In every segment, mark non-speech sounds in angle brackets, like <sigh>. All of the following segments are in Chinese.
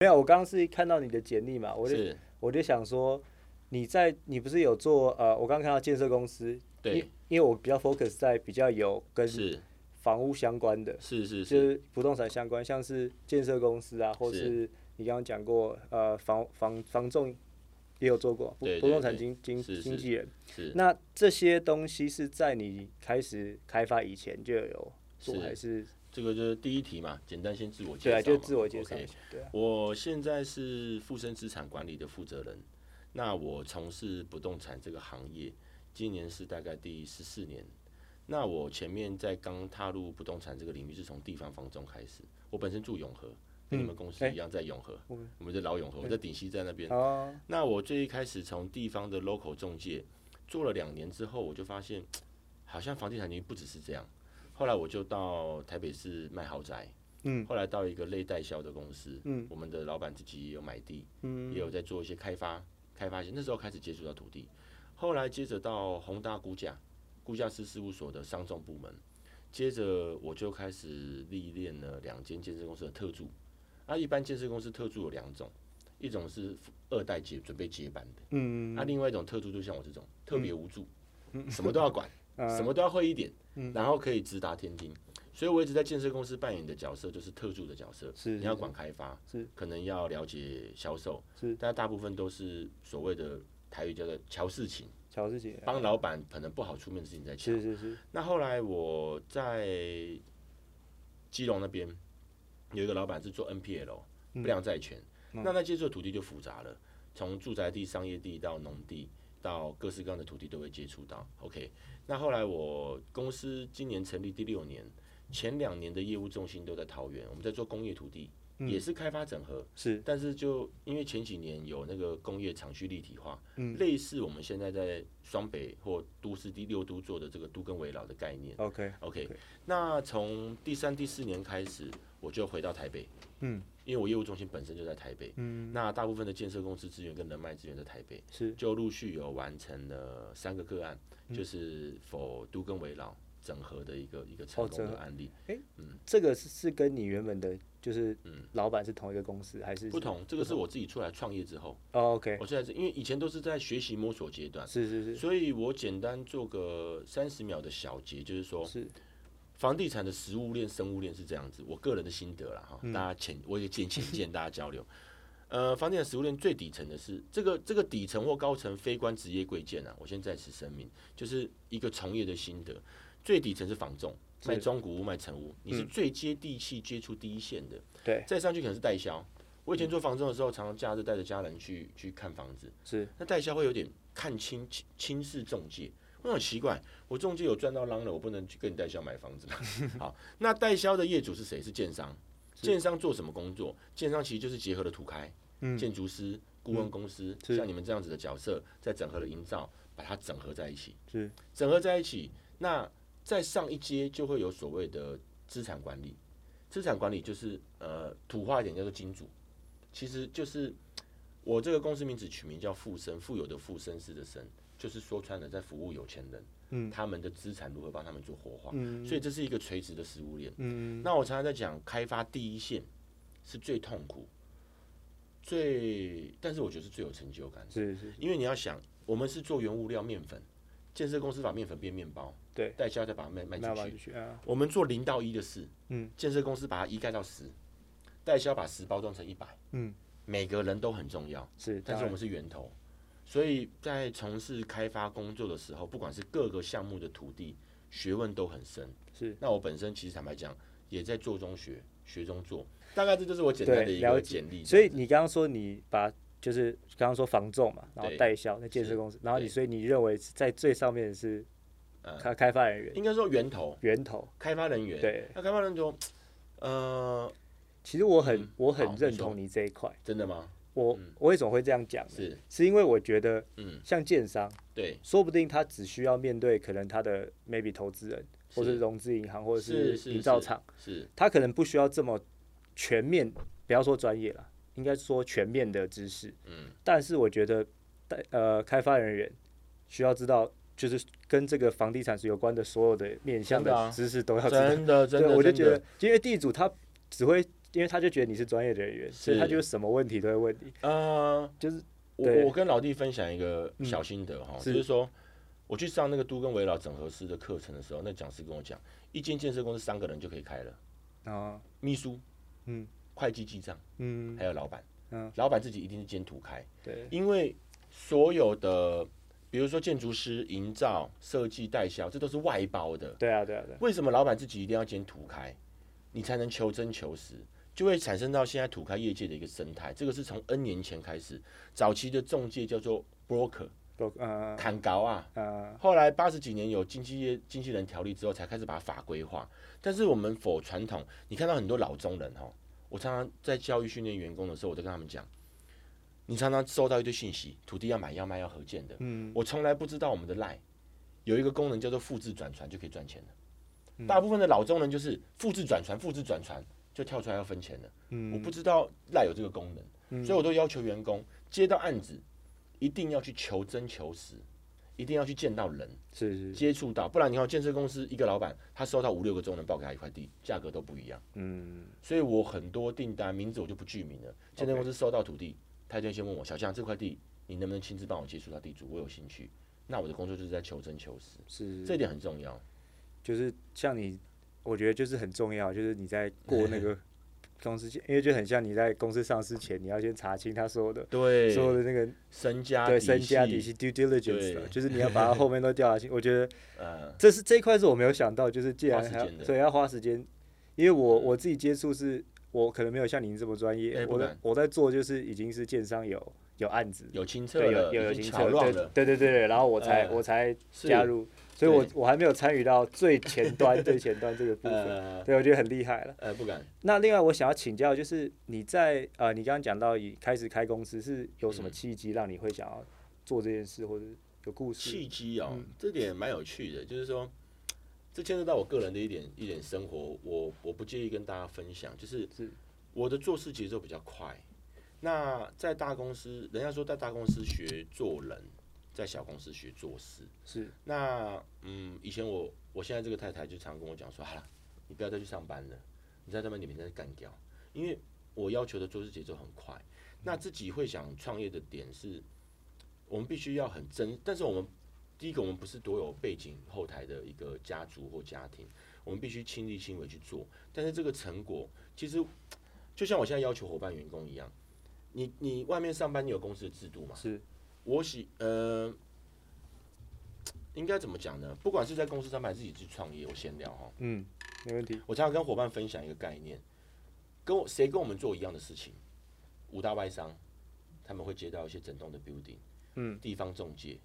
没有，我刚刚是看到你的简历嘛，我就我就想说，你在你不是有做呃，我刚刚看到建设公司，对，因为我比较 focus 在比较有跟房屋相关的，是是是，就是不动产相关，像是建设公司啊，或是你刚刚讲过呃房房房仲也有做过，不不动产经经经纪人，是那这些东西是在你开始开发以前就有做还是？这个就是第一题嘛，简单先自我介绍。对，就自我介绍。对，我现在是富生资产管理的负责人。那我从事不动产这个行业，今年是大概第十四年。那我前面在刚踏入不动产这个领域，是从地方房仲开始。我本身住永和，跟你们公司一样在永和，我们在老永和，我在顶溪在那边。哦。那我最一开始从地方的 local 中介做了两年之后，我就发现，好像房地产领域不只是这样。后来我就到台北市卖豪宅，嗯，后来到一个类代销的公司，嗯，我们的老板自己也有买地，嗯，也有在做一些开发，开发些那时候开始接触到土地，后来接着到宏大估价，估价师事务所的商众部门，接着我就开始历练了两间建设公司的特助，啊，一般建设公司特助有两种，一种是二代接准备接班的，嗯，那另外一种特助就像我这种特别无助，嗯。什么都要管。什么都要会一点，然后可以直达天听。所以我一直在建设公司扮演的角色就是特助的角色，是你要管开发，是可能要了解销售，是但大部分都是所谓的台语叫做乔事情，乔事情，帮老板可能不好出面的事情在乔。是是是。那后来我在基隆那边有一个老板是做 NPL 不良债权，那他接触的土地就复杂了，从住宅地、商业地到农地。到各式各样的土地都会接触到，OK。那后来我公司今年成立第六年，前两年的业务重心都在桃园，我们在做工业土地，也是开发整合，是。但是就因为前几年有那个工业厂区立体化，嗯，类似我们现在在双北或都市第六都做的这个都跟围绕的概念，OK，OK。那从第三、第四年开始，我就回到台北，嗯。因为我业务中心本身就在台北，嗯，那大部分的建设公司资源跟人脉资源在台北，是就陆续有完成了三个个案，就是否都跟围绕整合的一个一个成功的案例。哎，嗯，这个是是跟你原本的，就是嗯，老板是同一个公司还是不同？这个是我自己出来创业之后。哦，OK，我现在是因为以前都是在学习摸索阶段，是是是，所以我简单做个三十秒的小结，就是说。是。房地产的食物链、生物链是这样子，我个人的心得了哈，大家浅我也见浅见，大家交流。呃，房地产食物链最底层的是这个这个底层或高层非关职业贵贱啊，我先在此声明，就是一个从业的心得。最底层是房仲，卖中古屋、卖成屋，你是最接地气、接触第一线的。对，再上去可能是代销。我以前做房仲的时候，常常假日带着家人去去看房子，是那代销会有点看轻轻轻视中介。我很奇怪，我中介有赚到浪了，我不能去跟你代销买房子吗？好，那代销的业主是谁？是建商。建商做什么工作？建商其实就是结合了土开、建筑师、顾问公司，像你们这样子的角色，在整合的营造，把它整合在一起。是整合在一起。那再上一阶就会有所谓的资产管理。资产管理就是呃土话一点叫做金主，其实就是我这个公司名字取名叫富生，富有的富绅士的绅。就是说穿了，在服务有钱人，嗯，他们的资产如何帮他们做活化，嗯，所以这是一个垂直的食物链，嗯，那我常常在讲，开发第一线是最痛苦，最，但是我觉得是最有成就感，是是，因为你要想，我们是做原物料面粉，建设公司把面粉变面包，对，代销再把它卖卖出去，我们做零到一的事，嗯，建设公司把它一盖到十，代销把十包装成一百，嗯，每个人都很重要，是，但是我们是源头。所以在从事开发工作的时候，不管是各个项目的土地，学问都很深。是，那我本身其实坦白讲，也在做中学，学中做。大概这就是我简单的一个简历。所以你刚刚说你把就是刚刚说房仲嘛，然后代销那建设公司，然后你所以你认为在最上面是开开发人员，应该说源头，源头开发人员。对，那开发人员说，呃，其实我很我很认同你这一块。真的吗？我我为什么会这样讲？是。是因为我觉得，嗯，像建商，对，说不定他只需要面对可能他的 maybe 投资人，或者融资银行，或者是营造厂，是，他可能不需要这么全面，不要说专业了，应该说全面的知识，嗯，但是我觉得，呃，开发人员需要知道，就是跟这个房地产是有关的所有的面向的知识都要知道，真的真的，我就觉得，因为地主他只会。因为他就觉得你是专业的人员，所以他是就什么问题都会问你，呃，就是我我跟老弟分享一个小心得哈，是就是说我去上那个都跟围绕整合师的课程的时候，那讲师跟我讲，一间建设公司三个人就可以开了，啊，秘书、嗯。会计记账，嗯，还有老板。嗯，老板自己一定是兼图开，对，因为所有的，比如说建筑师、营造、设计、代销，这都是外包的。对啊，对啊，对啊，为什么老板自己一定要兼图开？你才能求真求实，就会产生到现在土开业界的一个生态。这个是从 N 年前开始，早期的中介叫做 broker，都呃砍高啊。呃，后来八十几年有经纪业经纪人条例之后，才开始把法规化。但是我们否传统，你看到很多老中人哈，我常常在教育训练员工的时候，我都跟他们讲，你常常收到一堆信息，土地要买要卖要合建的，嗯，我从来不知道我们的 line 有一个功能叫做复制转传就可以赚钱了。嗯大部分的老中人就是复制转传，复制转传就跳出来要分钱了。嗯我不知道 line 有这个功能，所以我都要求员工接到案子一定要去求真求实，一定要去见到人。是是，是接触到，不然你看建设公司一个老板，他收到五六个中人报给他一块地，价格都不一样。嗯，所以我很多订单名字我就不具名了。建设公司收到土地，他就先问我小象这块地你能不能亲自帮我接触到地主，我有兴趣。那我的工作就是在求真求实，是，这一点很重要。就是像你，我觉得就是很重要，就是你在过那个公司前，因为就很像你在公司上市前，你要先查清他所有的对，所有的那个身家对身家底细，due diligence 的，就是你要把它后面都调查清。我觉得呃，<laughs> 这是这一块是我没有想到，就是既然还要所以要花时间，因为我我自己接触是，我可能没有像您这么专业，我在哎不敢我在做就是已经是建商有有案子，有清澈对有了，有有清澈，巧乱了，对对对对，然后我才呃我才加入，所以我我还没有参与到最前端 <laughs> 最前端这个部分，呃对我觉得很厉害了。呃，不敢。那另外我想要请教，就是你在呃，你刚刚讲到以开始开公司是有什么嗯契机让你会想要做这件事，或者有故事？契机哦，嗯这点蛮有趣的，就是说，这牵涉到我个人的一点一点生活，我我不介意跟大家分享，就是是我的做事节奏比较快。那在大公司，人家说在大公司学做人，在小公司学做事。是那嗯，以前我我现在这个太太就常跟我讲说，好了，你不要再去上班了，你在上班你每天在干掉，因为我要求的做事节奏很快。那自己会想创业的点是，我们必须要很真，但是我们第一个我们不是多有背景后台的一个家族或家庭，我们必须亲力亲为去做。但是这个成果其实就像我现在要求伙伴员工一样，你你外面上班你有公司的制度嘛？是我喜呃，应该怎么讲呢？不管是在公司上班，还是自己去创业，我先聊哈。嗯，没问题。我常常跟伙伴分享一个概念，跟我谁跟我们做一样的事情，五大外商他们会接到一些整栋的 building，嗯，地方中介、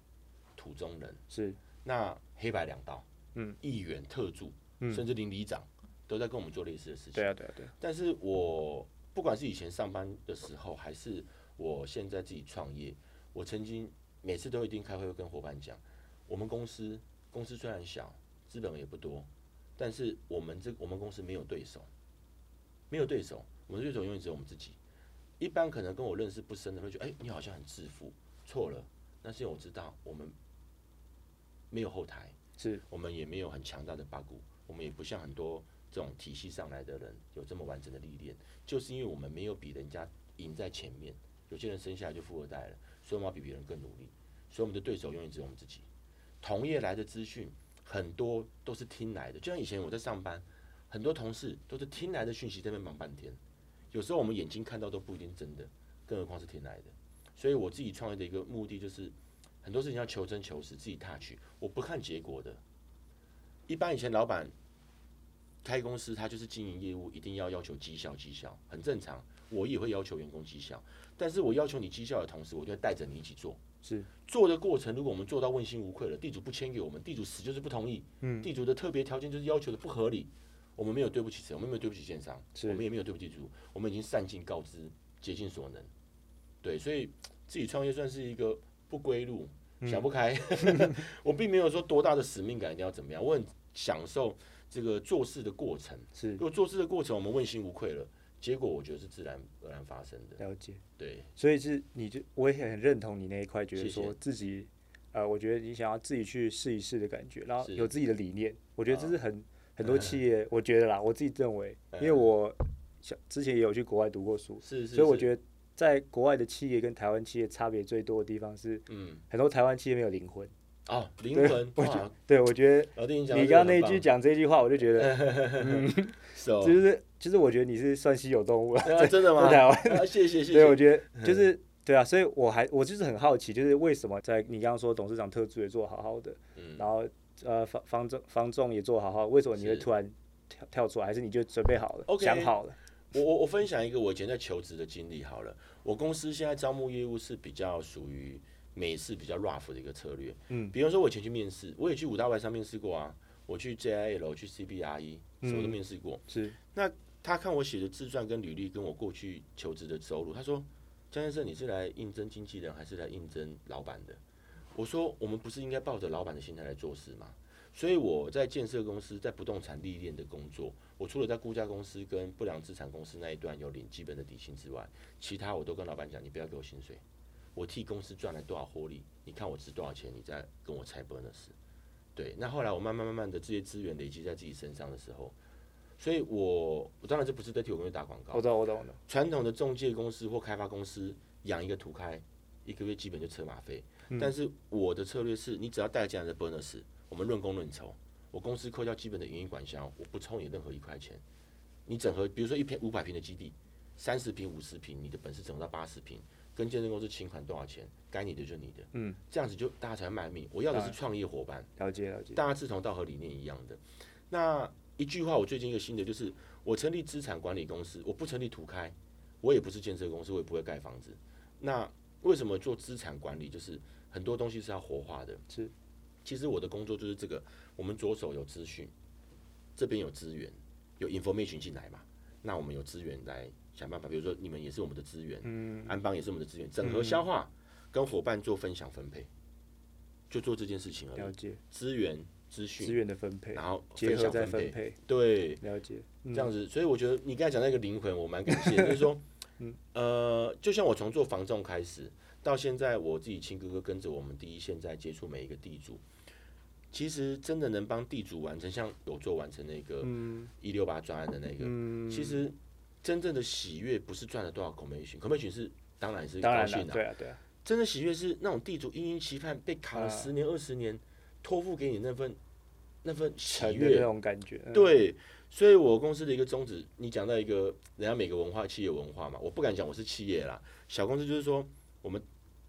土中人，是那黑白两道，嗯，议员、特助，嗯甚至邻里长都在跟我们做类似的事情。对啊，对啊，对啊。但是我不管是以前上班的时候，还是我现在自己创业，我曾经每次都一定开会会跟伙伴讲，我们公司公司虽然小，资本也不多，但是我们这我们公司没有对手，没有对手，我们的对手永远只有我们自己。一般可能跟我认识不深的会觉得，哎、你好像很自负，错了，那是因为我知道我们没有后台，是。我们也没有很强大的八股，我们也不像很多这种体系上来的人有这么完整的历练，就是因为我们没有比人家赢在前面，有些人生下来就富二代了，所以我们要比别人更努力，所以我们的对手永远只有我们自己。同业来的资讯很多都是听来的，就像以前我在上班，很多同事都是听来的讯息在那边忙半天，有时候我们眼睛看到都不一定真的，更何况是听来的。所以我自己创业的一个目的就是，很多事情要求真求实，自己踏去，我不看结果的。一般以前老板开公司，他就是经营业务，一定要要求绩效，绩效很正常。我也会要求员工绩效，但是我要求你绩效的同时，我就会带着你一起做。是做的过程，如果我们做到问心无愧了，地主不签给我们，地主死就是不同意，嗯地主的特别条件就是要求的不合理，我们没有对不起谁，我们没有对不起建商，我们也没有对不起地主，我们已经善尽告知，竭尽所能。对，所以自己创业算是一个不归路，嗯想不开。<laughs> 我并没有说多大的使命感一定要怎么样，我很享受这个做事的过程。是。如果做事的过程我们问心无愧了，结果我觉得是自然而然发生的。了解。对，所以是你就我也很认同你那一块，觉得谢谢。说自己呃，我觉得你想要自己去试一试的感觉，然后是。有自己的理念，我觉得这啊是很很多企业，<laughs> 我觉得啦，我自己认为，因为嗯我想之前也有去国外读过书，是。所以我觉得在国外的企业跟台湾企业差别最多的地方是，嗯，很多台湾企业没有灵魂。哦，灵魂，我哇，对，我觉得你刚刚那一句讲这句话，我就觉得，<laughs> 是哦，就是就是我觉得你是算稀有动物了，啊真的吗？在台湾。啊，谢谢谢对，我谢，觉得就是对啊，所以我还我就是很好奇，就是为什么在你刚刚说董事长特助也做得好好的，嗯，然后呃方方仲方仲也做得好好，为什么你会突然跳跳出来？还是你就准备好了 OK 想好了？我我我分享一个我以前在求职的经历好了，我公司现在招募业务是比较属于美式比较 rough 的一个策略，嗯，比方说我以前去面试，我也去五大外商面试过啊，我去 JIL 去 CBRE 什么都面试过，是。那他看我写的自传跟履历，跟我过去求职的收入，他说：“江先生，你是来应征经纪人还是来应征老板的？”我说：“我们不是应该抱着老板的心态来做事吗？”所以我在建设公司、在不动产历练的工作，我除了在估价公司跟不良资产公司那一段有领基本的底薪之外，其他我都跟老板讲：“你不要给我薪水，我替公司赚了多少获利，你看我值多少钱，你再跟我拆 bonus。”对，那后来我慢慢慢慢的这些资源累积在自己身上的时候，所以我我当然这不是在替我公司打广告我，懂我懂我懂，传统的中介公司或开发公司养一个土开，一个月基本就车马费。嗯但是我的策略是，你只要带进来的 bonus，我们论功论酬，我公司扣掉基本的营运管销，我不抽你任何一块钱。你整合，比如说一片五百平的基地，三十平、五十平，你的本事整合到八十平，跟建设公司请款多少钱，该你的就你的，嗯，这样子就大家才卖命。我要的是创业伙伴。了解了解，大家志同道合理念一样的。那一句话，我最近一个新的就是，我成立资产管理公司，我不成立土开，我也不是建设公司，我也不会盖房子。那为什么做资产管理？就是很多东西是要活化的。是，其实我的工作就是这个，我们左手有资讯，这边有资源，有 information 进来嘛，那我们有资源来想办法，比如说你们也是我们的资源，嗯，安邦也是我们的资源，整合消化，跟伙伴做分享分配，就做这件事情而已。了解。资源、资讯资讯，源的分配，然后结合再分享分配，分配，对，了解，嗯。这样子，所以我觉得你刚才讲那个灵魂，我蛮感谢，<laughs> 就是说，呃，就像我从做防重开始，到现在我自己亲哥哥跟着我们第一线在接触每一个地主，其实真的能帮地主完成，像有做完成那个嗯。一六八专案的那个，嗯，其实真正的喜悦不是赚了多少 commission，commission 是当然是当然了，高兴的、对啊对啊，真的喜悦是那种地主殷殷期盼被卡了啊十年二十年，托付给你那份那份喜悦。那悦，种感觉，嗯，对，所以我公司的一个宗旨，你讲到一个人家每个文化企业文化嘛，我不敢讲我是企业啦，小公司就是说我们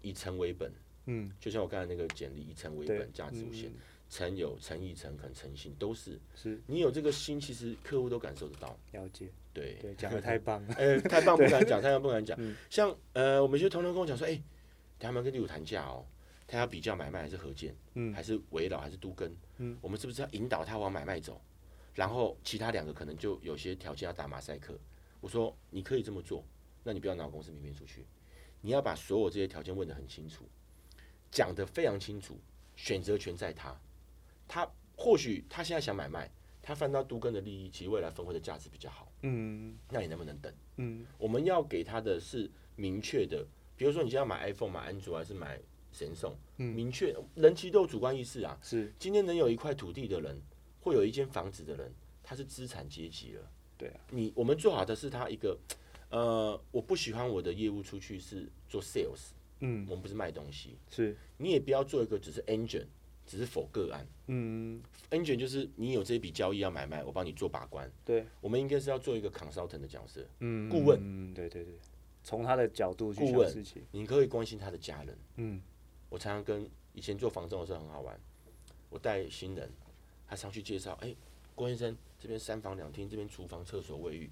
以诚为本，嗯，就像我刚才那个简历，以诚为本，，价值无限，嗯诚有诚意、诚恳、诚信都是，是你有这个心，其实客户都感受得到，了解，对。对，讲的太棒了，<laughs> 哎、太棒不敢讲，太棒不敢讲。嗯 <laughs> 像呃，我们有些同仁跟我讲说，哎、他们跟业主谈价哦，他要比较买卖还是合建，嗯还是围绕还是都跟，嗯我们是不是要引导他往买卖走？然后其他两个可能就有些条件要打马赛克。我说你可以这么做，那你不要拿我公司名片出去，你要把所有这些条件问得很清楚，讲得非常清楚，选择权在他。他或许他现在想买卖，他翻到都跟的利益，其实未来分会的价值比较好。嗯那你能不能等？嗯我们要给他的是明确的，比如说你现在要买 iPhone、买安卓还是买神送，嗯明确人其实都有主观意识啊。是，今天能有一块土地的人，会有一间房子的人，他是资产阶级了。对啊，你我们做好的是他一个，呃，我不喜欢我的业务出去是做 sales，嗯我们不是卖东西，是，你也不要做一个只是 engine，只是否个案。嗯 engine 就是你有这一笔交易要买卖，我帮你做把关。对，我们应该是要做一个 consultant 的角色，嗯顾问嗯对对对，从他的角度去顾问想事情，你可以关心他的家人。嗯我常常跟以前做房仲的时候很好玩，我带新人，他上去介绍，哎、郭先生这边三房两厅，这边厨房、厕所、卫浴。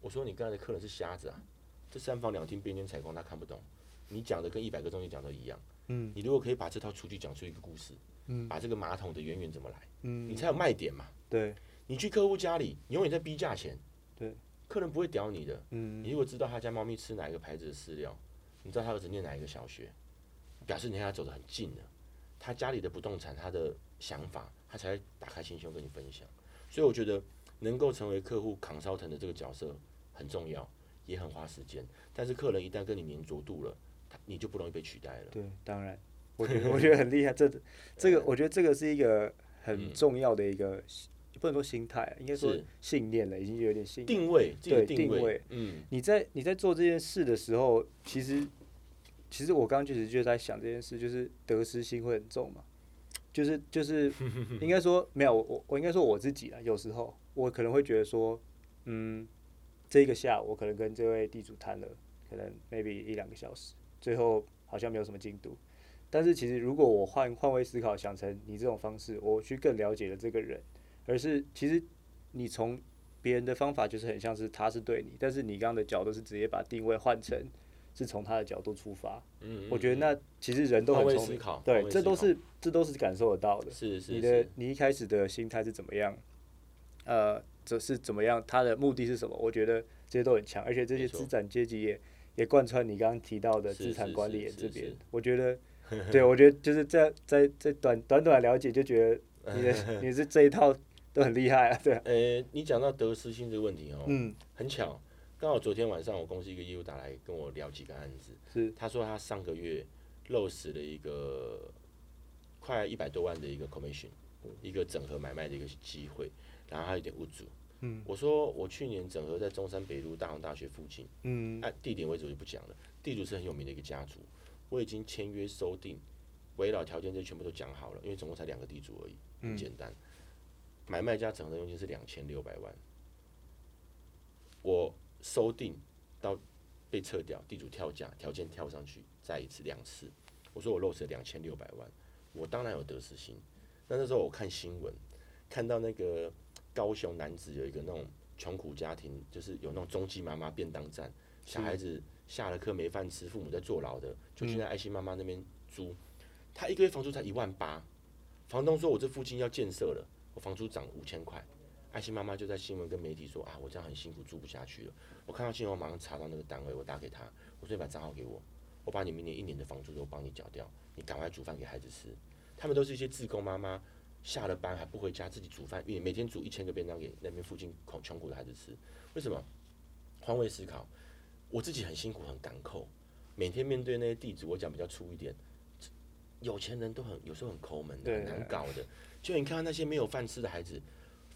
我说你刚才的客人是瞎子啊，这三房两厅边间采光他看不懂，你讲的跟一百个中介讲的一样。嗯你如果可以把这套厨具讲出一个故事，嗯把这个马桶的渊源怎么来，嗯你才有卖点嘛。对，你去客户家里，你永远在逼价钱，对，客人不会屌你的。嗯你如果知道他家猫咪吃哪一个牌子的饲料，你知道他儿子念哪一个小学，表示你跟他走得很近了。他家里的不动产，他的想法，他才会打开心胸跟你分享。所以我觉得能够成为客户 consultant 的这个角色很重要，也很花时间。但是客人一旦跟你黏着度了，他你就不容易被取代了。对，当然，<laughs> 我觉得我觉得很厉害，这这个我觉得这个是一个很嗯。重要的一个，不能说心态，应该说是。信念了，已经有点信念。定位，对定定位嗯，你在你在做这件事的时候，其实其实我刚刚确实就在想这件事，就是得失心会很重嘛，就是就是 <laughs> 应该说没有我我我应该说我自己啊，有时候我可能会觉得说，嗯，这一个下午我可能跟这位地主谈了，可能 maybe 一两个小时，最后好像没有什么进度。但是其实如果我换换位思考，想成你这种方式，我去更了解了这个人，而是其实你从别人的方法就是很像是他是对你，但是你刚刚的角度是直接把定位换成是从他的角度出发。嗯，我觉得那其实人都换很聪明，对，这都是这都是感受得到的。是是你的你一开始的心态是怎么样？呃，这是怎么样？他的目的是什么？我觉得这些都很强，而且这些资产阶级也也贯穿你刚刚提到的资产管理这边。我觉得，<laughs> 对我觉得就是在在在短短短了解，就觉得你的 <laughs> 你是这一套都很厉害啊，对啊，呃，你讲到得失心这个问题哦，嗯，很巧，刚好昨天晚上我公司一个业务打来跟我聊几个案子，是他说他上个月漏死了一个快一百多万的一个 commission，一个整合买卖的一个机会，然后他有点无助。嗯，我说我去年整合在中山北路大同大学附近，嗯。按地点位置我就不讲了，地主是很有名的一个家族，我已经签约收定，围绕条件这些全部都讲好了，因为总共才两个地主而已，很简单。买卖家整合的佣金是两千六百万，我收定到被撤掉，地主跳价，条件跳上去，再一次两次，我说我漏失两千六百万，我当然有得失心。那那时候我看新闻，看到那个高雄男子有一个那种穷苦家庭，就是有那种中继妈妈便当站，小孩子下了课没饭吃，父母在坐牢的，就去那爱心妈妈那边租，他一个月房租才一万八，房东说我这附近要建设了，我房租涨五千块。爱心妈妈就在新闻跟媒体说啊，我这样很辛苦，住不下去了。我看到新闻，我马上查到那个单位，我打给他，我说你把账号给我，我把你明年一年的房租都帮你缴掉，你赶快煮饭给孩子吃。他们都是一些自工妈妈，下了班还不回家自己煮饭，因为每天煮一千个便当给那边附近穷穷苦的孩子吃。为什么？换位思考，我自己很辛苦很赶扣，每天面对那些地主，我讲比较粗一点，有钱人都很有时候很抠门的，很难搞的。就你看到那些没有饭吃的孩子，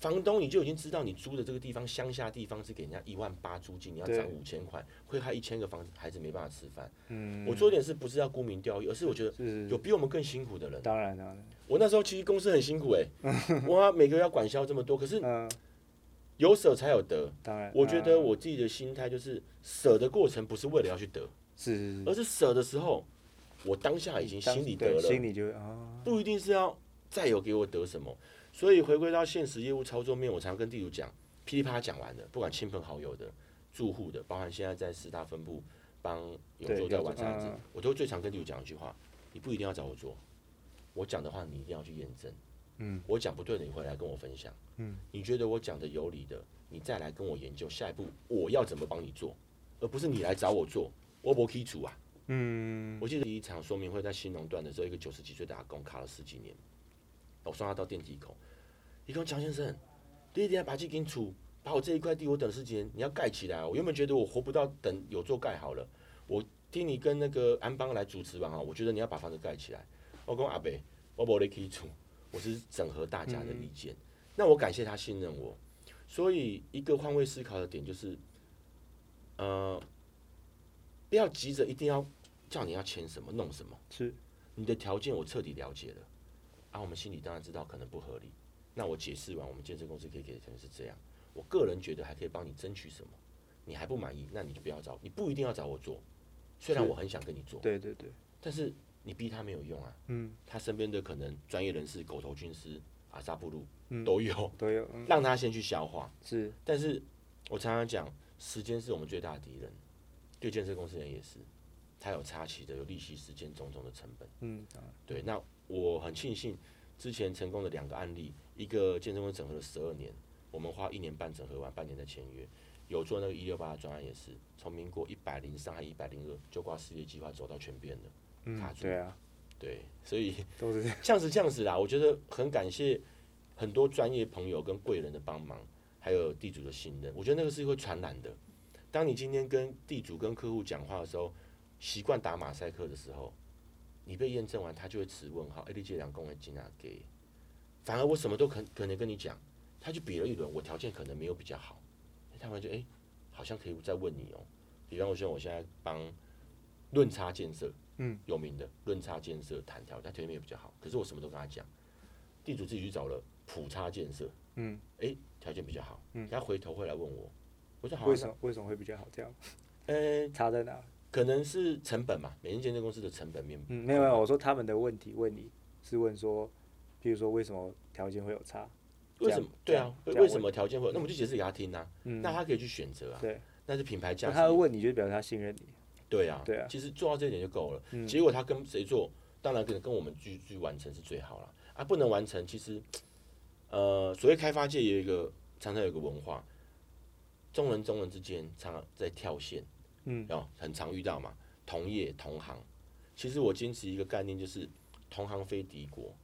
房东你就已经知道你租的这个地方乡下地方是给人家一万八租金，你要涨五千块，会害一千个房子孩子没办法吃饭。嗯，我做点事不是要沽名钓誉，而是我觉得有比我们更辛苦的人。当然当然，我那时候其实公司很辛苦哎、<laughs> 我，每个月要管销这么多，可是嗯，有舍才有得。当然，我觉得嗯我自己的心态就是舍的过程不是为了要去得，是是是。而是舍的时候，我当下已经心里得了。心了，里就啊，不一定是要再有给我得什么。所以回归到现实业务操作面，我常跟地主讲，噼里啪啦讲完的，不管亲朋好友的、住户的，包含现在在十大分部帮永对做在永做完善子嗯，我都最常跟地主讲一句话：你不一定要找我做，我讲的话你一定要去验证。嗯，我讲不对的，你回来跟我分享。嗯，你觉得我讲的有理的，你再来跟我研究下一步我要怎么帮你做，而不是你来找我做，我不基础啊。嗯，我记得第一场说明会在新农段的时候，一个九十几岁的阿公卡了十几年，我送他到电梯口，一跟我蒋先生，你一定要把这间厝，把我这一块地我等了十几年，你要盖起来啊。我原本觉得我活不到等有座盖好了，我听你跟那个安邦来主持完啊，我觉得你要把房子盖起来。我讲阿伯，我无咧起厝，我是整合大家的意见。那我感谢他信任我，所以一个换位思考的点就是，呃，不要急着一定要叫你要签什么弄什么。是你的条件我彻底了解了，啊，我们心里当然知道可能不合理。那我解释完，我们建设公司可以给的条件是这样，我个人觉得还可以帮你争取什么，你还不满意，那你就不要找，你不一定要找我做，虽然我很想跟你做，对对对，但是你逼他没有用啊，嗯，他身边的可能专业人士、狗头军师、阿萨布鲁嗯都有，都有，嗯，<laughs> 让他先去消化。是但是我常常讲，时间是我们最大的敌人，对建设公司人也是，他有差期的，有利息、时间种种的成本。嗯，对，那我很庆幸之前成功的两个案例，一个健身公司整合了十二年，我们花一年半整合完，半年再签约。有做那个一六八的专案也是，从民国一百零三还一百零二就挂事业计划走到全变了。嗯卡，住对啊，对，所以都是这样，像 <laughs> 是这样子啦，我觉得很感谢很多专业朋友跟贵人的帮忙，还有地主的信任，我觉得那个是会传染的。当你今天跟地主跟客户讲话的时候，习惯打马赛克的时候，你被验证完，他就会持问号，哎，你这两公的金啊给，反而我什么都可可能跟你讲，他就比了一轮，我条件可能没有比较好，他们就哎、好像可以再问你哦、比方说，我现在帮论差建设，嗯，有名的论差建设谈条，他条件没有比较好，可是我什么都跟他讲，地主自己去找了普差建设，嗯，哎、条件比较好，嗯。他回头会来问我，我说好、啊，为什么为什么会比较好？这样。那？呃，差在哪？可能是成本嘛，每间建设公司的成本面，嗯，没有没有，我说他们的问题问你是问说，比如说为什么条件会有差？为什么？对啊，为为什么条件会有？那我们就解释给他听啊，嗯，那他可以去选择啊，对，那是品牌价值。他会问你，就表示他信任你。对啊，对啊其实做到这一点就够了。嗯结果他跟谁做，当然可能跟我们去去完成是最好了啊，不能完成，其实呃，所谓开发界有一个常常有一个文化，中人中人之间常常在跳线，嗯，哦，很常遇到嘛，同业同行。其实我坚持一个概念，就是同行非敌国，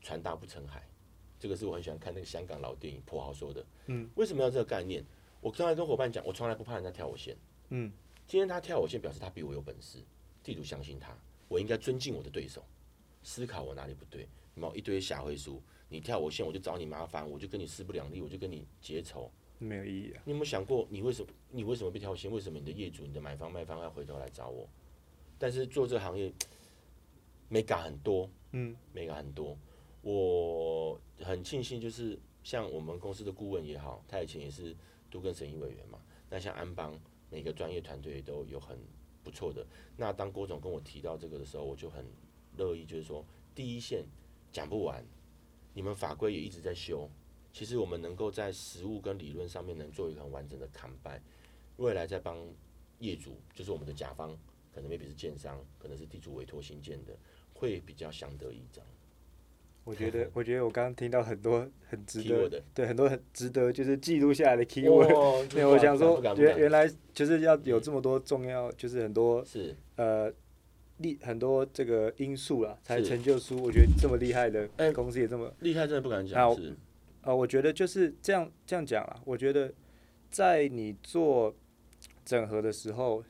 船大不成海。这个是我很喜欢看那个香港老电影跛豪说的。嗯，为什么要这个概念？我刚才跟伙伴讲，我从来不怕人家跳我线。嗯，今天他跳我线，表示他比我有本事，地主相信他，我应该尊敬我的对手，思考我哪里不对。有没有一堆侠会书？你跳我线，我就找你麻烦，我就跟你势不两立，我就跟你结仇。没有意义啊。你有没有想过，你为什么你为什么被跳线？为什么你的业主、你的买方卖方要回头来找我？但是做这个行业，美感很多，嗯，美感很多。我很庆幸，就是像我们公司的顾问也好，他以前也是都跟审议委员嘛。那像安邦，每个专业团队都有很不错的。那当郭总跟我提到这个的时候，我就很乐意，就是说第一线讲不完，你们法规也一直在修。其实我们能够在实物跟理论上面能做一个很完整的砍败，未来再帮业主，就是我们的甲方，可能 maybe 是建商，可能是地主委托新建的，会比较相得益彰。我觉得，我觉得我刚刚听到很多很值得对，很多很值得就是记录下来的 keyword。<laughs> 哦对，我想说原原来就是要有这么多重要，就是很多是呃力很多这个因素啦，才成就出我觉得这么厉害的哎公司也这么厉害，真的不敢讲。是啊，我觉得就是这样这样讲啊。我觉得在你做整合的时候，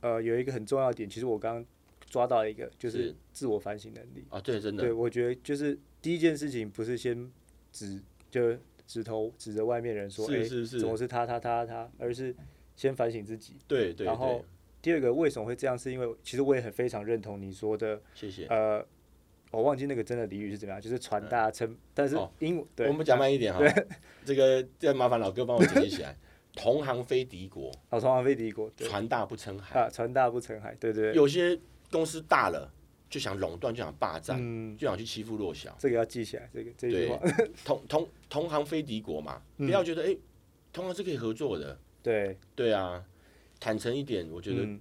呃，有一个很重要的点，其实我刚刚抓到一个，就是是自我反省能力。啊，对，真对，的我觉得就是第一件事情不是先指就指头指着外面人说，哎、怎么是他他他他，而是先反省自己。对对然后，第二个为什么会这样，是因为其实我也很非常认同你说的，谢谢。呃，我忘记那个真的俚语是怎么样，就是传大称，但是哦英文对，我们讲慢一点哈，<laughs> 这个要麻烦老哥帮我整理起来。同行非敌国，哦，同行非敌国，对船大不称海。啊，船大不成海，对对对，有些公司大了就想垄断，就想霸占，嗯，就想去欺负弱小。这个要记起来，这个这句话，<laughs> 同同同行非敌国嘛，嗯不要觉得哎，同行是可以合作的。对，对啊，坦诚一点，我觉得嗯，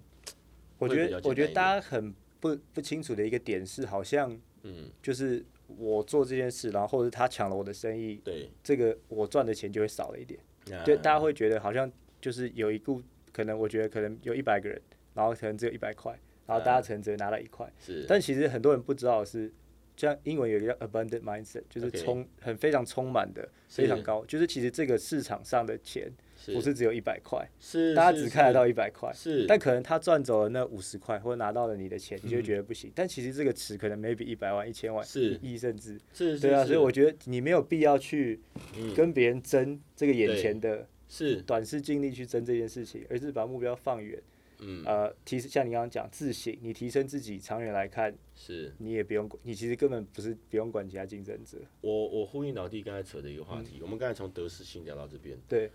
我觉得我觉得大家很不不清楚的一个点是，好像嗯，就是我做这件事，然后或者他抢了我的生意，对，这个我赚的钱就会少了一点。那对，大家会觉得好像就是有一股，可能我觉得可能有一百个人，然后可能只有一百块，然后大家可能只会拿到一块。是，但其实很多人不知道的是，像英文有一个叫 abundant mindset，就是充很非常充满的，非常高。就是其实这个市场上的钱不是只有一百块，是，大家只看得到一百块，是，但可能他赚走了那五十块，或者拿到了你的钱，你就觉得不行。但其实这个词可能 maybe 一百万、一千万、是。一亿甚至，是，对啊，所以我觉得你没有必要去嗯。跟别人争这个眼前的是，短视尽力去争这件事情，而是把目标放远。嗯，呃，提像你刚刚讲自省，你提升自己，长远来看，是。你也不用管，你其实根本不是不用管其他竞争者。我我呼应老弟刚才扯的一个话嗯。题，我们刚才从得失心聊到这边，对，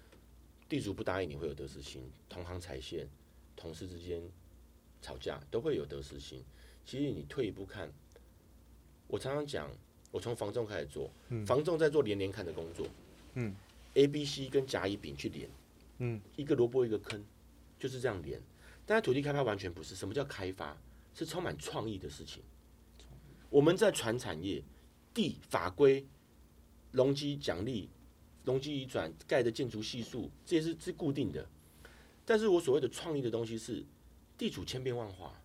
地主不答应你会有得失心，同行踩线，同事之间吵架都会有得失心。其实你退一步看，我常常讲，我从房仲开始做，嗯房仲在做连连看的工作，嗯，A、B、C 跟甲、乙、丙去连，嗯，一个萝卜一个坑，就是这样连。但是土地开发完全不是，什么叫开发？是充满创意的事情。我们在传产业，地法规、容积奖励、容积移转、盖的建筑系数，这些是是固定的。但是我所谓的创意的东西是，地主千变万化。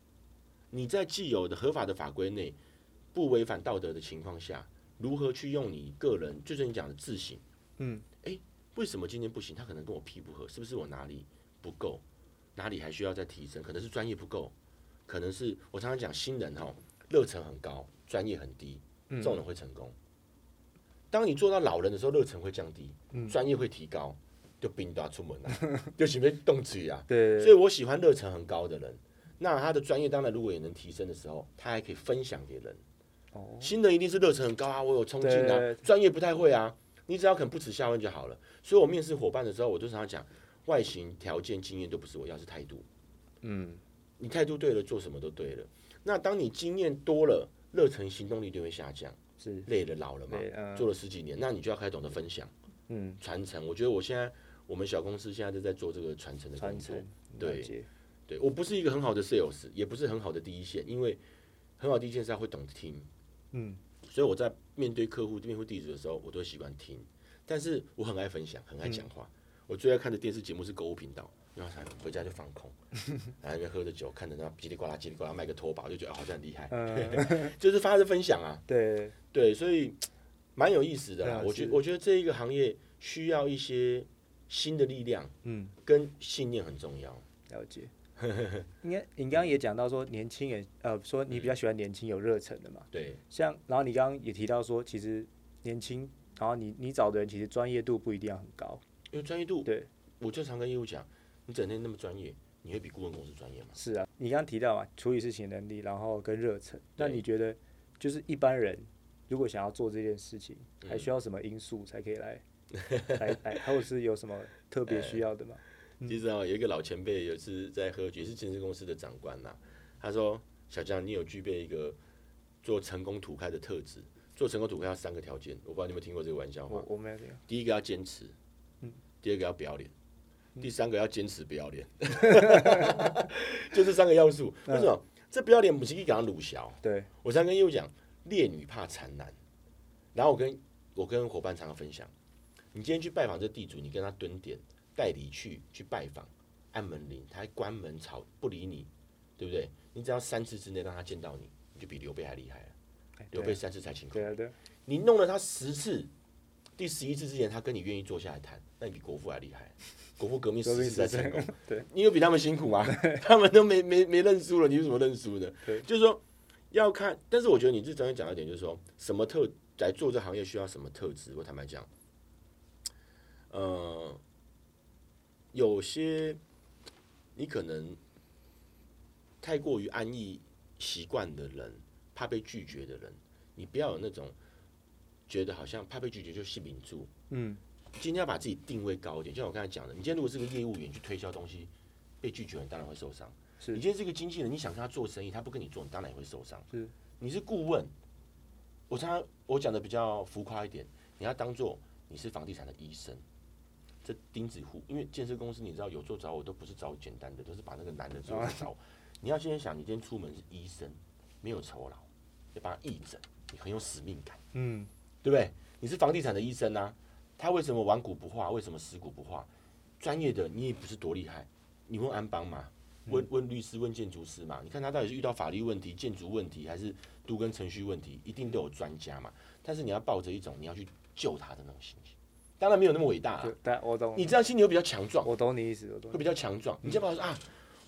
你在既有的合法的法规内，不违反道德的情况下，如何去用你个人，就是你讲的自省，嗯，诶，为什么今天不行？他可能跟我批不合，是不是我哪里不够？哪里还需要再提升？可能是专业不够，可能是我常常讲新人哈，热忱很高，专业很低，这种人会成功。当你做到老人的时候，热忱会降低，专业会提高，就兵都要出门了，<laughs> 就准备动嘴啊。对，所以我喜欢热忱很高的人。那他的专业当然如果也能提升的时候，他还可以分享给人。哦，新人一定是热忱很高啊，我有冲劲啊，专业不太会啊，你只要肯不耻下问就好了。所以我面试伙伴的时候，我就常常讲，外形条件经验都不是我要，是态度。嗯，你态度对了，做什么都对了。那当你经验多了，热忱行动力就会下降。是。累了老了嘛，嗯。做了十几年，那你就要开始懂得分享，嗯，传承。我觉得我现在我们小公司现在都在做这个传承的工作。对。对我不是一个很好的 sales，也不是很好的第一线，因为很好的第一线是要会懂得听，嗯，所以我在面对客户、面对地址的时候，我都习惯听。但是我很爱分享，很爱讲话。我最爱看的电视节目是购物频道，然后回家就放空，<laughs> 然后那边喝着酒，看着那叽里呱啦、叽里呱啦卖个拖把，就觉得好像很厉害，嗯，<laughs> 就是发着分享啊。对，对，所以蛮有意思的啦。啊我觉我觉得这一个行业需要一些新的力量嗯，跟信念很重要。了解。<laughs> 应该你刚刚也讲到说年轻人，呃，说你比较喜欢年轻有热忱的嘛，对像然后你刚刚也提到说，其实年轻，然后你你找的人其实专业度不一定要很高，因为专业度，对，我就常跟业务讲，你整天那么专业，你会比顾问公司专业吗？是啊，你刚刚提到嘛，处理事情能力，然后跟热忱，那你觉得就是一般人如果想要做这件事情，嗯还需要什么因素才可以来来来，或者是有什么特别需要的吗？其实啊，有一个老前辈有一次在喝酒，也是健身公司的长官呐、他说：“小江，你有具备一个做成功土开的特质。做成功土开要三个条件，我不知道你有没有听过这个玩笑话我。我没有这样，第一个要坚持，嗯第二个要不要脸，第三个要坚持不要脸，<laughs> 就这三个要素。为什么？这不要脸不是一讲鲁小，对，我常跟业务讲，烈女怕缠男。然后我跟我跟伙伴常常分享，你今天去拜访这地主，你跟他蹲点，代理去去拜访，按门铃，他还关门吵不理你，对不对？你只要三次之内让他见到你，你就比刘备还厉害了。哎刘备三次才请客，对啊对啊，你弄了他十次，第十一次之前他跟你愿意坐下来谈，那你比国父还厉害。国父革命十次才成功，对，你有比他们辛苦吗？<laughs> 他们都没没没认输了，你有什么认输的？对就是说要看，但是我觉得你这专业讲一点就是说什么特来做这行业需要什么特质。我坦白讲，呃，有些你可能太过于安逸习惯的人，怕被拒绝的人，你不要有那种觉得好像怕被拒绝就信秉住。嗯，今天要把自己定位高一点，就像我刚才讲的，你今天如果是个业务员去推销东西，被拒绝，你当然会受伤。是你今天是个经纪人，你想跟他做生意，他不跟你做，你当然也会受伤。是，你是顾问，我常常我讲的比较浮夸一点，你要当做你是房地产的医生。这钉子户，因为建设公司你知道有做找我都不是找简单的，都是把那个难的做找。<laughs> 你要先想，你今天出门是医生，没有酬劳，要帮他义诊，你很有使命感。嗯，对不对？你是房地产的医生啊，他为什么顽固不化？为什么死骨不化？专业的你也不是多厉害，你问安邦嘛，问问律师，问建筑师嘛，你看他到底是遇到法律问题、建筑问题，还是都跟程序问题，一定都有专家嘛。但是你要抱着一种你要去救他的那种心情，当然没有那么伟大、啊，但我懂，你这样心里会比较强壮，我懂你意思，我懂会比较强壮。你就把说啊，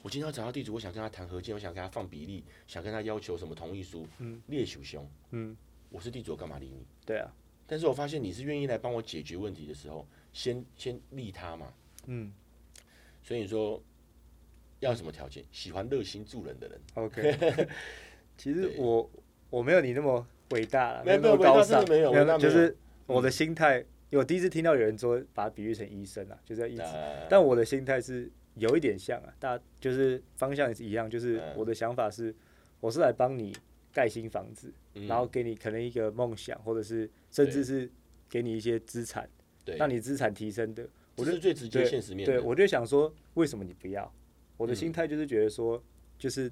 我今天要找到地主，我想跟他谈合建，我想跟他放比例，想跟他要求什么同意书，嗯，列属兄，嗯，我是地主，我干嘛理你？对啊，但是我发现你是愿意来帮我解决问题的时候，先先利他嘛。嗯所以你说要什么条件？喜欢热心助人的人，，OK。<laughs> 其实我我没有你那么伟大啦，没有那么高尚，没有伟大没有就是我的心态，我第一次听到有人说把它比喻成医生啊，就是要医治。呃，但我的心态是有一点像啊，大就是方向也是一样，就是嗯我的想法是，我是来帮你盖新房子，嗯然后给你可能一个梦想，或者是甚至是给你一些资产，对，让你资产提升的。我就这是最直接对现实面对，我就想说，为什么你不要？我的嗯心态就是觉得说，就是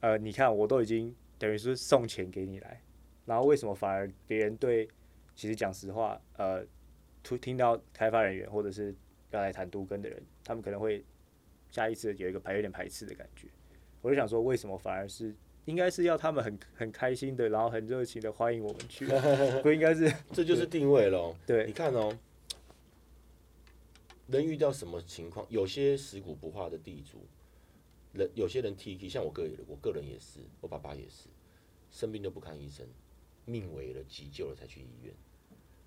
呃，你看我都已经等于是送钱给你来，然后为什么反而别人对，其实讲实话，呃，突听到开发人员或者是要来谈都跟的人，他们可能会下意识有一个排有点排斥的感觉。我就想说，为什么反而是应该是要他们很 <laughs> 很开心的，然后很热情的欢迎我们去，<laughs> 不应该是 <laughs> 这就是定位咯。对你看哦，人遇到什么情况，有些死骨不化的地主，人有些人 T K，像我个人，我个人也是，我爸爸也是，生病都不看医生，命危了急救了才去医院。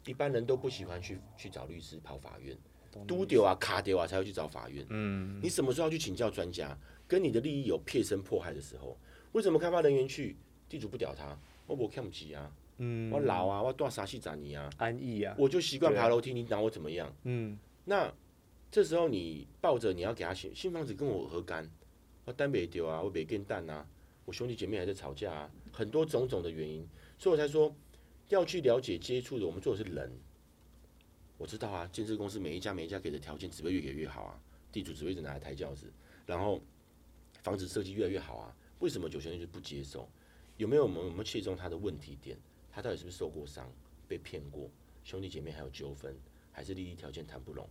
一般人都不喜欢去去找律师跑法院，懂嘟丢啊卡丢啊才会去找法院。嗯，你什么时候要去请教专家？跟你的利益有撇身迫害的时候，为什么开发人员去地主不屌他？我不看不起啊，嗯，我老啊，我断啥戏斩你啊，安逸啊，我就习惯爬楼梯，你拿我怎么样？嗯，那这时候你抱着你要给他新新房子跟我何干？我单没丢啊，我没跟蛋啊，我兄弟姐妹还在吵架啊，很多种种的原因，所以我才说要去了解接触的，我们做的是人。我知道啊，建设公司每一家每一家给的条件只会越给越好啊，地主只会一直拿来抬轿子，然后房子设计越来越好啊，为什么九泉就不接受？有没有我们我们切中他的问题点？他到底是不是受过伤、被骗过？兄弟姐妹还有纠纷，还是利益条件谈不拢？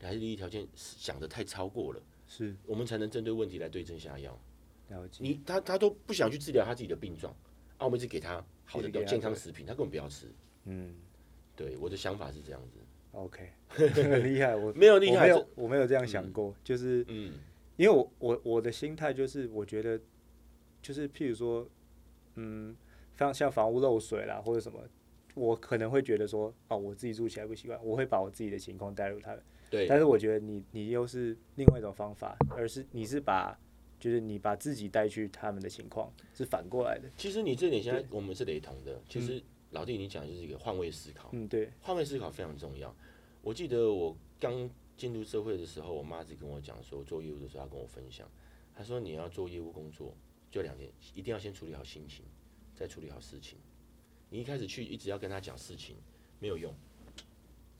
还是利益条件想的太超过了，是我们才能针对问题来对症下药。了解，你他他都不想去治疗他自己的病状，啊，我们一直给他好的健康食品，他根本不要吃。嗯对，我的想法是这样子，，OK，很 <laughs> 厉害，我没有厉害，我没有我没有这样想过，就是嗯因为我我我的心态就是，我觉得就是譬如说，嗯，像像房屋漏水啦或者什么，我可能会觉得说，哦，我自己住起来不习惯，我会把我自己的情况带入他们。对但是我觉得你你又是另外一种方法，而是你是把就是你把自己带去他们的情况，是反过来的。其实你这点现在我们是雷同的。其实老弟你讲的就是一个换位思考，嗯，对，换位思考非常重要。我记得我刚进入社会的时候，我妈只跟我讲说，做业务的时候，她跟我分享，她说你要做业务工作，就两点，一定要先处理好心情，再处理好事情。你一开始去一直要跟她讲事情，没有用，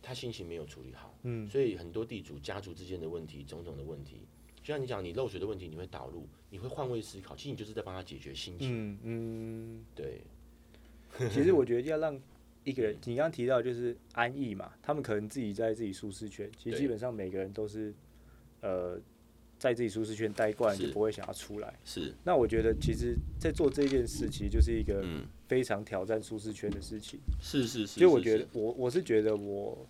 她心情没有处理好，嗯，所以很多地主家族之间的问题，种种的问题，就像你讲，你漏水的问题，你会导入，你会换位思考，其实你就是在帮他解决心情。嗯嗯，对，<laughs> 其实我觉得要让一个人，你刚刚提到就是安逸嘛，他们可能自己在自己舒适圈，其实基本上每个人都是呃在自己舒适圈待惯，就不会想要出来。是，那我觉得其实，在做这件事，其实就是一个嗯，非常挑战舒适圈的事情。是是是。就我觉得，我我是觉得我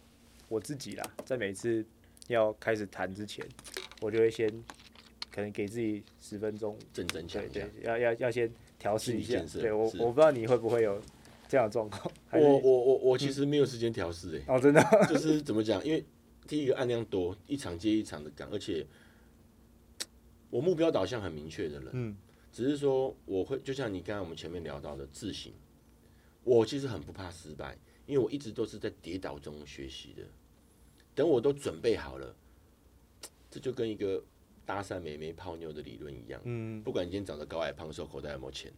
我自己啦，在每次要开始谈之前，我就会先可能给自己十分钟，对一下对。，要要要先调试一下对我我不知道你会不会有这样的状况。我我我我其实没有时间调试哎，哦，真的，<laughs> 就是怎么讲？因为第一个案量多，一场接一场的赶，而且我目标导向很明确的人，嗯只是说我会就像你刚才我们前面聊到的自省，我其实很不怕失败，因为我一直都是在跌倒中学习的。等我都准备好了，这就跟一个搭讪美眉泡妞的理论一样，嗯，不管你今天长得高矮胖瘦，口袋有没有钱，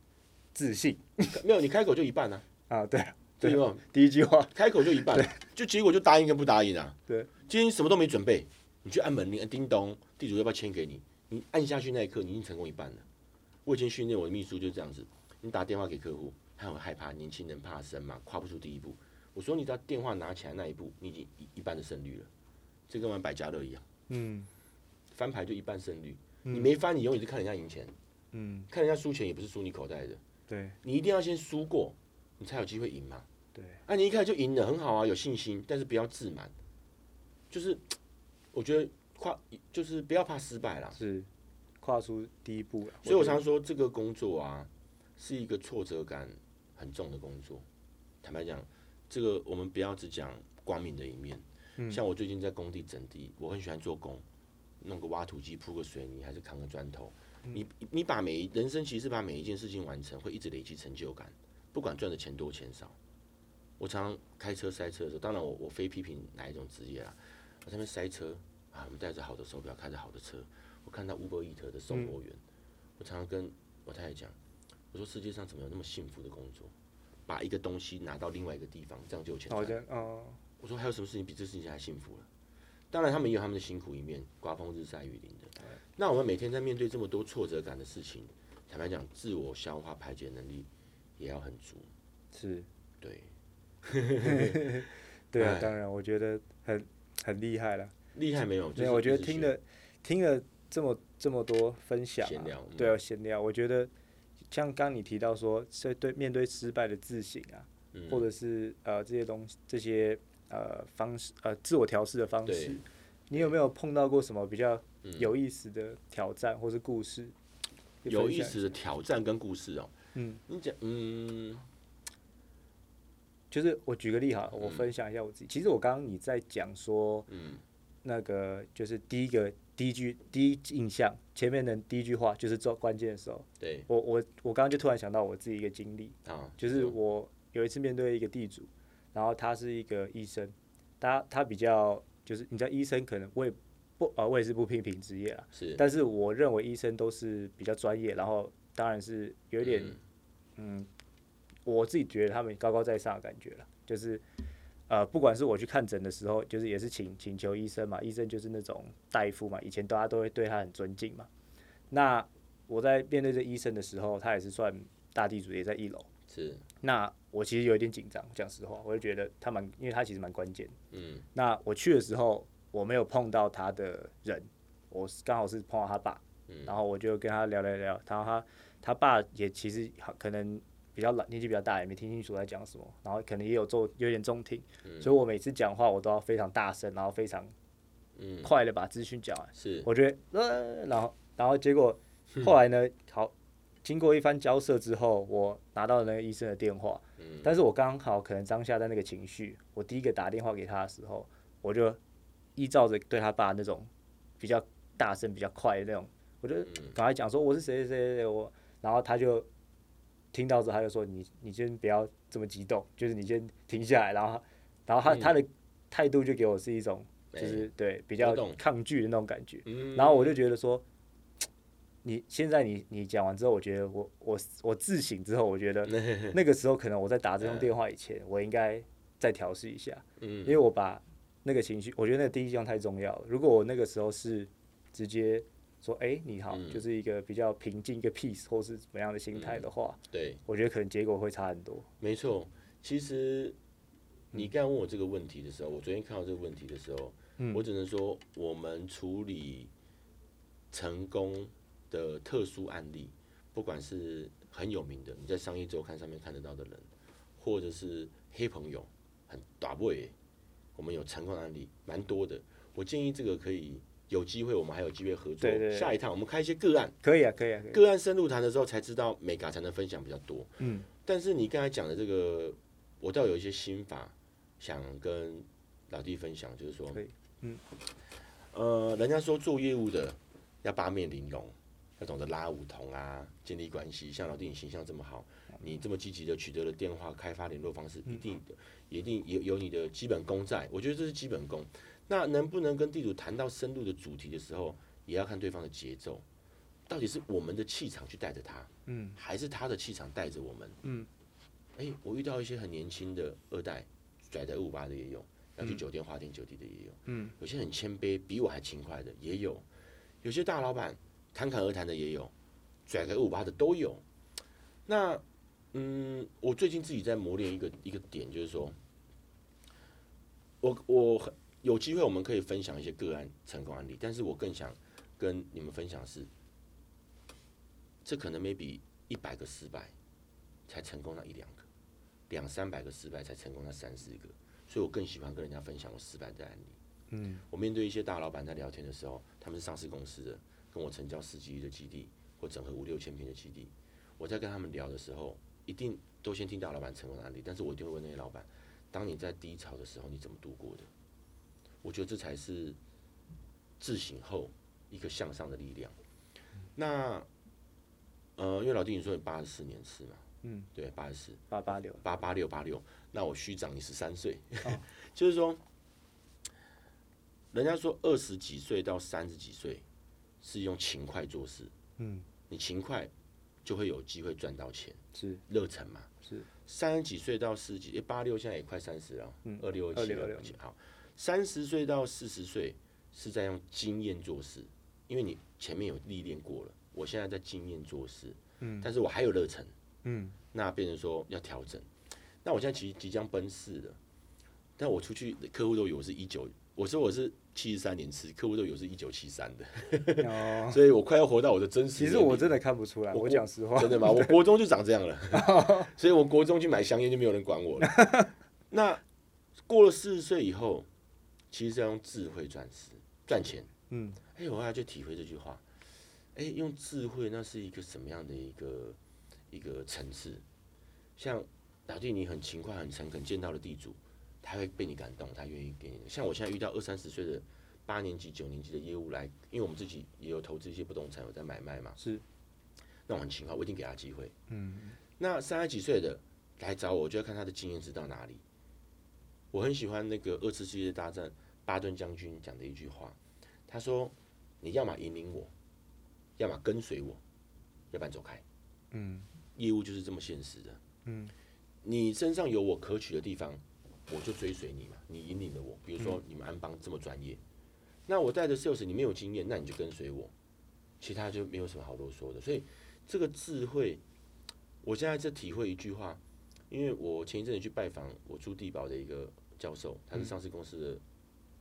自信没有你开口就一半啊，啊，对对吗？第一句话，开口就一半，就结果就答应跟不答应啊。对，今天什么都没准备，你去按门铃，按叮咚，地主要不要签给你？你按下去那一刻，你已经成功一半了。我以前训练我的秘书就是这样子，你打电话给客户，他很害怕，年轻人怕生嘛，跨不出第一步。我说你只要电话拿起来那一步，你已经一一半的胜率了，这跟玩百家乐一样，嗯翻牌就一半胜率。你没翻，你永远是看人家赢钱，嗯，看人家输钱也不是输你口袋的，对你一定要先输过，你才有机会赢嘛。对，啊，你一开始就赢了，很好啊，有信心，但是不要自满，就是我觉得跨就是不要怕失败啦。是跨出第一步了。所以我常说这个工作啊，是一个挫折感很重的工作。坦白讲，这个我们不要只讲光明的一面。嗯像我最近在工地整地，我很喜欢做工，弄个挖土机、铺个水泥，还是扛个砖头。嗯你你把每一人生其实把每一件事情完成，会一直累积成就感，不管赚的钱多钱少。我常常开车塞车的时候，当然我我非批评哪一种职业啊，我在那边塞车啊，我们戴着好的手表，开着好的车，我看到 Uber Eat 的送货员，我常常跟我太太讲，我说世界上怎么有那么幸福的工作，把一个东西拿到另外一个地方，这样就有钱赚。哦，我说还有什么事情比这事情还幸福了？当然，他们也有他们的辛苦一面，刮风日晒雨淋的。那我们每天在面对这么多挫折感的事情，坦白讲，自我消化排解能力也要很足。是，对，<laughs> 对啊，哎当然，我觉得很很厉害了。厉害没有？没有，我觉得就是听了听了这么这么多分享、对啊，闲聊，我觉得像刚你提到说，是对面对失败的自省啊，嗯或者是呃这些东西这些呃方式呃自我调试的方式，你有没有碰到过什么比较嗯有意思的挑战或是故事？有意思的挑战跟故事哦。嗯，你讲，嗯，就是我举个例哈，我分享一下我自己。其实我刚刚你在讲说，嗯，那个就是第一个第一句第一印象，前面的第一句话就是做关键的时候，对。我我我刚刚就突然想到我自己一个经历，啊，就是我有一次面对一个地主，然后他是一个医生，他他比较就是你知道医生可能我也不呃我也是不批评职业啊，是。但是我认为医生都是比较专业，然后当然是有一点嗯我自己觉得他们高高在上的感觉了，就是呃不管是我去看诊的时候，就是也是请请求医生嘛，医生就是那种大夫嘛，以前大家都会对他很尊敬嘛。那我在面对这医生的时候，他也是算大地主，也在一楼。是那我其实有一点紧张，讲实话，我就觉得他蛮，因为他其实蛮关键。嗯那我去的时候，我没有碰到他的人，我是刚好是碰到他爸，嗯然后我就跟他聊聊聊，然后他他爸也其实好可能比较老，年纪比较大，也没听清楚在讲什么，然后可能也有做有点中听，所以我每次讲话我都要非常大声，然后非常嗯。快的把资讯讲完。是。我觉得呃，然后然后结果后来呢，好，经过一番交涉之后，我拿到了那个医生的电话，嗯。但是我刚好可能当下在那个情绪，我第一个打电话给他的时候，我就依照着对他爸那种比较大声、比较快的那种，我就赶快讲说我是谁谁谁谁，我，然后他就听到之后他就说你你先不要这么激动，就是你先停下来，然后然后他他的态度就给我是一种就是对比较抗拒的那种感觉，嗯。然后我就觉得说，你现在你你讲完之后，我觉得我我我自省之后，我觉得 <laughs> 那个时候可能我在打这通电话以前，我应该再调试一下，嗯。因为我把那个情绪，我觉得那个第一印象太重要了。如果我那个时候是直接说，哎、你好，嗯就是一个比较平静、一个 peace 或是怎么样的心态的话，对，我觉得可能结果会差很多。没错。其实你刚刚问我这个问题的时候，我昨天看到这个问题的时候，我只能说，我们处理成功的特殊案例，不管是很有名的，你在商业周刊上面看得到的人，或者是黑朋友，很打不耶，我们有成功的案例蛮多的。我建议这个可以有机会，我们还有机会合作。对对对下一趟我们开一些个案，可以啊，可以啊，可以。个案深入谈的时候才知道美感才能分享比较多。嗯，但是你刚才讲的这个，我倒有一些心法想跟老弟分享，就是说可以，嗯，呃，人家说做业务的要八面玲珑，要懂得拉五同啊，建立关系。像老弟你形象这么好，你这么积极的取得了电话开发联络方式，一定的，一定有有你的基本功在。我觉得这是基本功。那能不能跟地主谈到深入的主题的时候，也要看对方的节奏，到底是我们的气场去带着他，嗯，还是他的气场带着我们？嗯，哎、我遇到一些很年轻的二代，拽在二五八的也有，要去酒店花天酒地的也有，嗯，有些很谦卑，比我还勤快的也有，有些大老板侃侃而谈的也有，拽个二五八的都有。那嗯，我最近自己在磨练一个一个点，就是说，我我很有机会我们可以分享一些个案成功案例，但是我更想跟你们分享的是，这可能 maybe 一百个失败才成功那一两个，两三百个失败才成功那三四个，所以我更喜欢跟人家分享我失败的案例。嗯，我面对一些大老板在聊天的时候，他们是上市公司的，跟我成交十几亿的基地或整合五六千平的基地，我在跟他们聊的时候，一定都先听大老板成功的案例，但是我一定会问那些老板，当你在低潮的时候，你怎么度过的？我觉得这才是自省后一个向上的力量。那呃，因为老弟你说你八十四年次嘛，嗯，对，八十四，八八六，八八六八六，那我虚长你十三岁，<laughs> 就是说，人家说二十几岁到三十几岁是用勤快做事，嗯，你勤快就会有机会赚到钱，是。热忱嘛。是，三十几岁到四十几，诶八六现在也快三十了，嗯二六二七26了，好，三十岁到四十岁是在用经验做事，因为你前面有历练过了，我现在在经验做事，嗯，但是我还有热忱，嗯，那变成说要调整。那我现在其实即将奔四了，但我出去客户都以为我是一九，我说我是七十三年次，客户都以为是一九七三的，哦，<laughs> 所以我快要活到我的真实其。实我真的看不出来，我讲实话，真的吗？我 <laughs> 国中就长这样了，<laughs> 所以我国中去买香烟就没有人管我了。那过了四十岁以后，其实是要用智慧赚事赚钱。嗯，哎、我后来就体会这句话，哎、用智慧那是一个什么样的一个一个层次？像老弟你很勤快、很诚恳，见到了地主，他会被你感动，他愿意给你。像我现在遇到二三十岁的八年级、九年级的业务来，因为我们自己也有投资一些不动产，有在买卖嘛，是，那我很勤快，我一定给他机会。嗯，那三十几岁的来找我，我就要看他的经验值到哪里。我很喜欢那个二次世界大战巴顿将军讲的一句话，他说：“你要么引领我，要么跟随我，要不然走开。”嗯，业务就是这么现实的。嗯，你身上有我可取的地方，我就追随你嘛。你引领了我，比如说你们安邦这么专业，那我带着 sales 你没有经验，那你就跟随我，其他就没有什么好啰嗦的。所以这个智慧，我现在在体会一句话，因为我前一阵子去拜访我住地堡的一个教授，他是上市公司的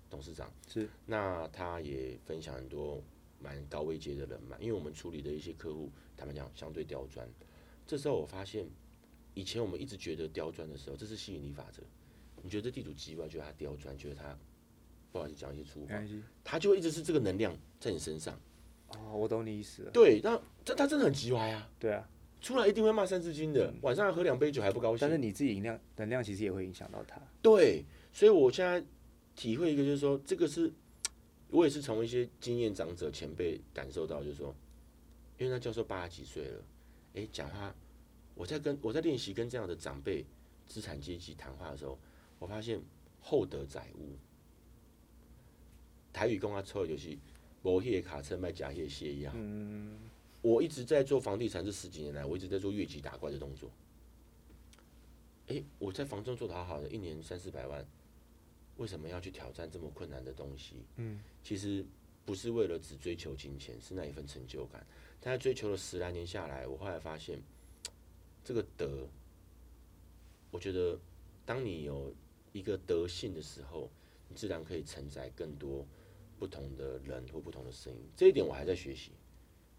董事长，是，那他也分享很多蛮高位阶的人嘛，因为我们处理的一些客户，他们讲相对刁钻，这时候我发现，以前我们一直觉得刁钻的时候，这是吸引力法则，你觉得地主急歪，觉得他刁钻，觉得他不好意思讲一些粗话。他就一直是这个能量在你身上，哦，我懂你意思了。对，那这他真的很急歪啊，对啊，出来一定会骂三字经的，晚上喝两杯酒还不高兴，但是你自己能量能量其实也会影响到他。对，所以我现在体会一个，就是说，这个是我也是从一些经验长者前辈感受到，就是说，因为那教授八十几岁了，诶，讲话，我在跟我在练习跟这样的长辈资产阶级谈话的时候，我发现厚德载物。台语讲啊，错就是无迄个卡车卖假迄个鞋一样。嗯，我一直在做房地产这十几年来，我一直在做越级打怪的动作。诶，我在房中做的好好的，一年三四百万，为什么要去挑战这么困难的东西？嗯，其实不是为了只追求金钱，是那一份成就感。但是追求了十来年下来，我后来发现，这个德，我觉得当你有一个德性的时候，你自然可以承载更多不同的人或不同的声音。这一点我还在学习，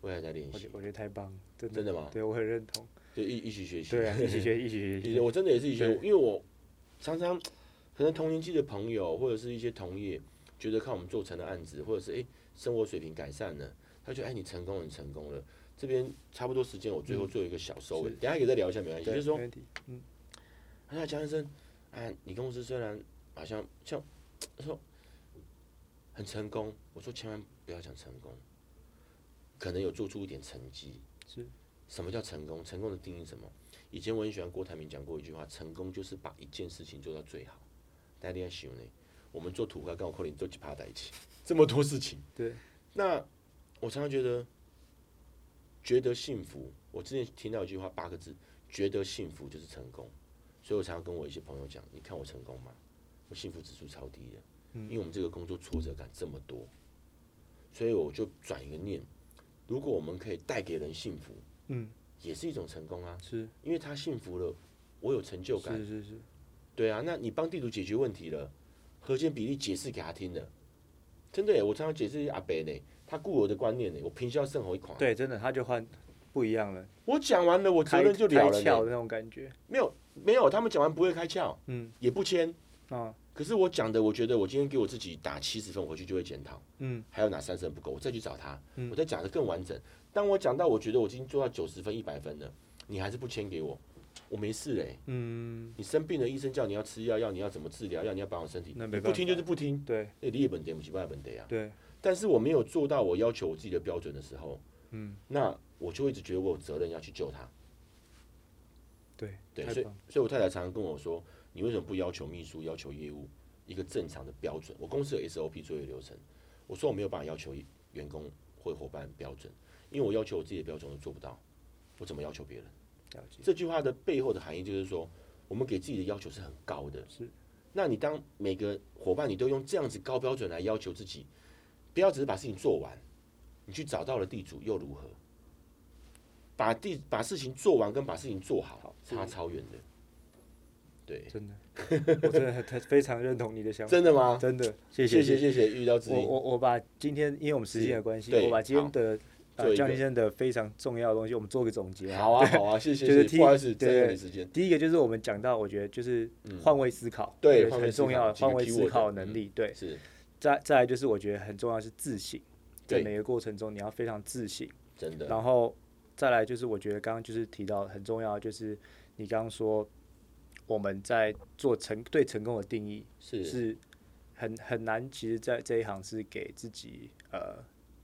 我也还在练习我觉。我觉得太棒了，真的。真的吗？对，我很认同。就一一起学习。对啊，<laughs> 一起学，一起学，一起学。其实我真的也是一起学，对因为我常常可能同年纪的朋友或者是一些同业，觉得看我们做成的案子，或者是诶生活水平改善了，他觉得哎你成功了，你成功了。这边差不多时间，我最后做一个小收尾，是等下可以再聊一下，没关系。就，是说。嗯，他说江先生，啊，你公司虽然好像像他说很成功，我说千万不要讲成功，可能有做出一点成绩。是。什么叫成功？成功的定义是什么？以前我很喜欢郭台铭讲过一句话：成功就是把一件事情做到最好。大家在想呢，我们做土咖跟我扣零都几趴在一起，这么多事情。对。那我常常觉得，觉得幸福。我之前听到一句话，八个字：觉得幸福就是成功。所以我常常跟我一些朋友讲：你看我成功吗？我幸福指数超低的，因为我们这个工作挫折感这么多，所以我就转一个念：如果我们可以带给人幸福，嗯，也是一种成功啊。是因为他幸福了，我有成就感。是是是，对啊，那你帮地主解决问题了，和解比例解释给他听了，真的耶！我常常解释阿北呢，他固有的观念呢，我平销胜后一款。对，真的他就换不一样了，我讲完了，我责开任就了了。开窍的那种感觉。没有没有，他们讲完不会开窍，嗯也不签。啊可是我讲的，我觉得我今天给我自己打七十分，我回去就会检讨，嗯。还有哪三十分不够，我再去找他，嗯。我再讲的更完整。当我讲到我觉得我已经做到九十分、一百分了，你还是不签给我，我没事嘞。嗯，你生病了，医生叫你要吃药，要你要怎么治疗，要你要保养身体，那没不听就是不听，对。那你也本得不起，外本得啊。对，但是我没有做到我要求我自己的标准的时候，嗯。那我就一直觉得我有责任要去救他。对对，所以所以我太太常常跟我说，你为什么不要求秘书、要求业务一个正常的标准？我公司有 SOP 作业流程，我说我没有办法要求员工或伙伴标准，因为我要求我自己的标准都做不到，我怎么要求别人？了解。这句话的背后的含义就是说，我们给自己的要求是很高的。是。那你当每个伙伴你都用这样子高标准来要求自己，不要只是把事情做完，你去找到了地主又如何？把地把事情做完跟把事情做好好差超远的。对，真的，<laughs> 我真的很非常认同你的想法，真的吗？真的，谢谢谢谢谢谢，遇到知我音。我我把今天因为我们时间的关系，我把今天的江先生的非常重要的东西，我们做个总结。好啊好啊，谢谢谢谢，就是第不好意思对。第一个就是我们讲到，我觉得就是换位思考，嗯对很重要的换位思考能力。对，是再再来就是我觉得很重要是自省，在每个过程中你要非常自省。真的，然后再来就是我觉得刚刚就是提到很重要，就是你刚刚说我们在做成对成功的定义是是很很难，其实，在这一行是给自己呃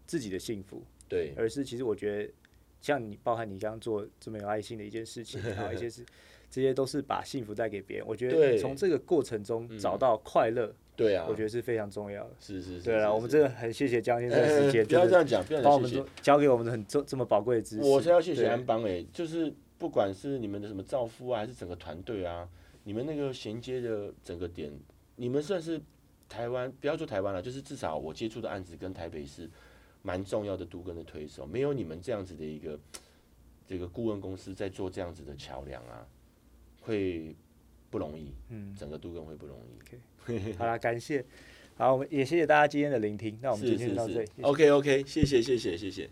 自己的幸福，对而是其实我觉得像你，包含你刚刚做这么有爱心的一件事情，然后一些事，这些都是把幸福带给别人。我觉得从这个过程中找到快乐，对啊，我觉得是非常重要的。是是是，对啊，我们真的很谢谢江先生 <laughs> 的时间，不要这样讲，不要帮我们讲谢谢做教给我们很这这么宝贵的知识。我是要谢谢对安邦哎、就是不管是你们的什么造夫啊，还是整个团队啊，你们那个衔接的整个点，你们算是台湾，不要说台湾了，就是至少我接触的案子跟台北是蛮重要的都跟的推手，没有你们这样子的一个这个顾问公司在做这样子的桥梁啊，会不容易，嗯，整个都跟会不容易。好啦，感谢，好，我们也谢谢大家今天的聆听。那我们今天就到这里是，，OK OK，谢谢谢谢谢谢。